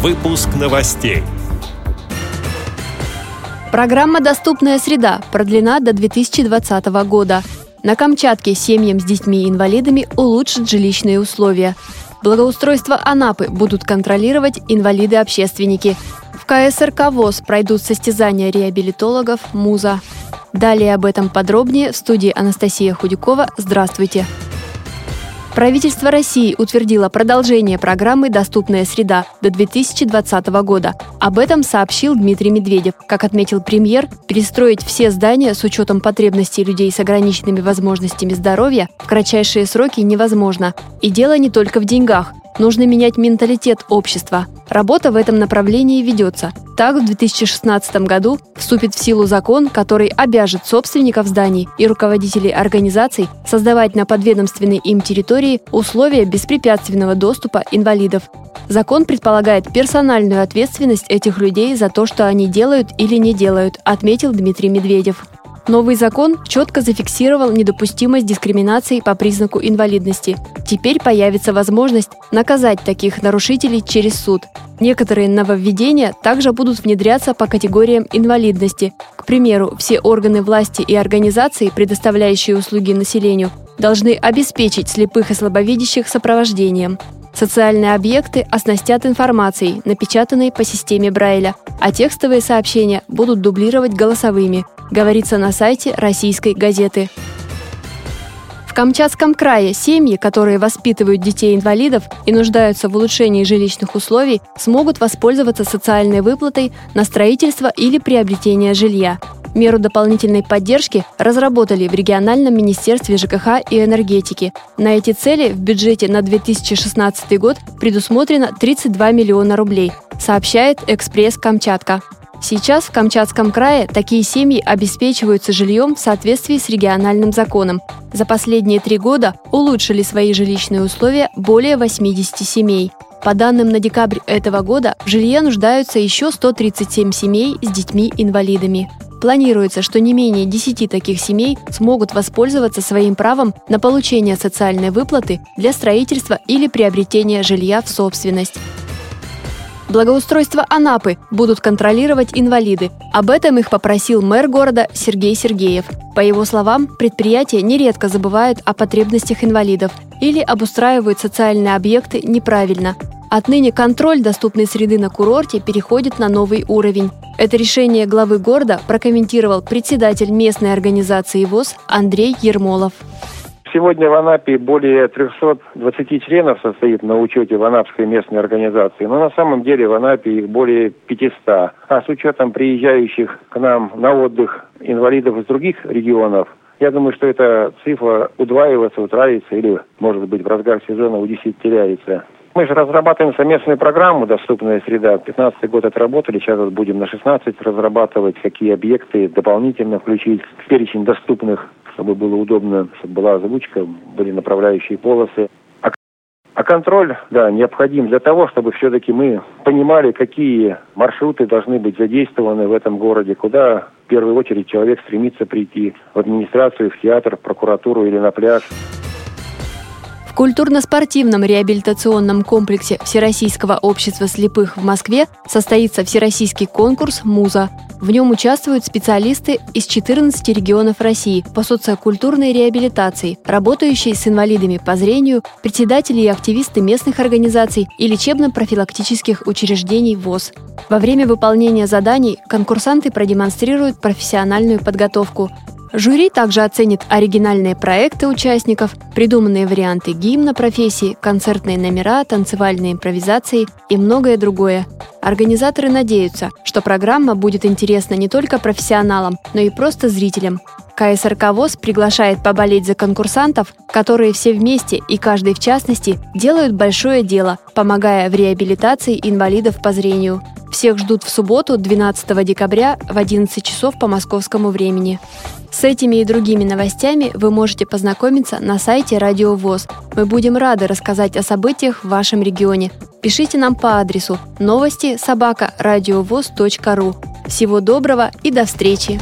Выпуск новостей. Программа «Доступная среда» продлена до 2020 года. На Камчатке семьям с детьми-инвалидами улучшат жилищные условия. Благоустройство Анапы будут контролировать инвалиды-общественники. В КСРК ВОЗ пройдут состязания реабилитологов «Муза». Далее об этом подробнее в студии Анастасия Худякова. Здравствуйте! Правительство России утвердило продолжение программы «Доступная среда» до 2020 года. Об этом сообщил Дмитрий Медведев. Как отметил премьер, перестроить все здания с учетом потребностей людей с ограниченными возможностями здоровья в кратчайшие сроки невозможно. И дело не только в деньгах. Нужно менять менталитет общества. Работа в этом направлении ведется. Так, в 2016 году вступит в силу закон, который обяжет собственников зданий и руководителей организаций создавать на подведомственной им территории условия беспрепятственного доступа инвалидов. Закон предполагает персональную ответственность этих людей за то, что они делают или не делают, отметил Дмитрий Медведев. Новый закон четко зафиксировал недопустимость дискриминации по признаку инвалидности. Теперь появится возможность наказать таких нарушителей через суд. Некоторые нововведения также будут внедряться по категориям инвалидности. К примеру, все органы власти и организации, предоставляющие услуги населению, должны обеспечить слепых и слабовидящих сопровождением. Социальные объекты оснастят информацией, напечатанной по системе Брайля, а текстовые сообщения будут дублировать голосовыми, говорится на сайте российской газеты. В Камчатском крае семьи, которые воспитывают детей-инвалидов и нуждаются в улучшении жилищных условий, смогут воспользоваться социальной выплатой на строительство или приобретение жилья. Меру дополнительной поддержки разработали в региональном министерстве ЖКХ и энергетики. На эти цели в бюджете на 2016 год предусмотрено 32 миллиона рублей, сообщает «Экспресс Камчатка». Сейчас в Камчатском крае такие семьи обеспечиваются жильем в соответствии с региональным законом. За последние три года улучшили свои жилищные условия более 80 семей. По данным на декабрь этого года, в жилье нуждаются еще 137 семей с детьми-инвалидами. Планируется, что не менее 10 таких семей смогут воспользоваться своим правом на получение социальной выплаты для строительства или приобретения жилья в собственность. Благоустройство Анапы будут контролировать инвалиды. Об этом их попросил мэр города Сергей Сергеев. По его словам, предприятия нередко забывают о потребностях инвалидов или обустраивают социальные объекты неправильно. Отныне контроль доступной среды на курорте переходит на новый уровень. Это решение главы города прокомментировал председатель местной организации ВОЗ Андрей Ермолов. Сегодня в Анапе более 320 членов состоит на учете в Анапской местной организации, но на самом деле в Анапе их более 500. А с учетом приезжающих к нам на отдых инвалидов из других регионов, я думаю, что эта цифра удваивается, утраивается или, может быть, в разгар сезона удесятеряется. Мы же разрабатываем совместную программу «Доступная среда». 15 год отработали, сейчас будем на 16 разрабатывать, какие объекты дополнительно включить в перечень доступных, чтобы было удобно, чтобы была озвучка, были направляющие полосы. А, а контроль, да, необходим для того, чтобы все-таки мы понимали, какие маршруты должны быть задействованы в этом городе, куда в первую очередь человек стремится прийти в администрацию, в театр, в прокуратуру или на пляж культурно-спортивном реабилитационном комплексе Всероссийского общества слепых в Москве состоится всероссийский конкурс «Муза». В нем участвуют специалисты из 14 регионов России по социокультурной реабилитации, работающие с инвалидами по зрению, председатели и активисты местных организаций и лечебно-профилактических учреждений ВОЗ. Во время выполнения заданий конкурсанты продемонстрируют профессиональную подготовку, Жюри также оценит оригинальные проекты участников, придуманные варианты гимна профессии, концертные номера, танцевальные импровизации и многое другое. Организаторы надеются, что программа будет интересна не только профессионалам, но и просто зрителям. КСРК ВОЗ приглашает поболеть за конкурсантов, которые все вместе и каждый в частности делают большое дело, помогая в реабилитации инвалидов по зрению. Всех ждут в субботу, 12 декабря в 11 часов по московскому времени. С этими и другими новостями вы можете познакомиться на сайте Радио ВОЗ. Мы будем рады рассказать о событиях в вашем регионе. Пишите нам по адресу новости собака ру. Всего доброго и до встречи!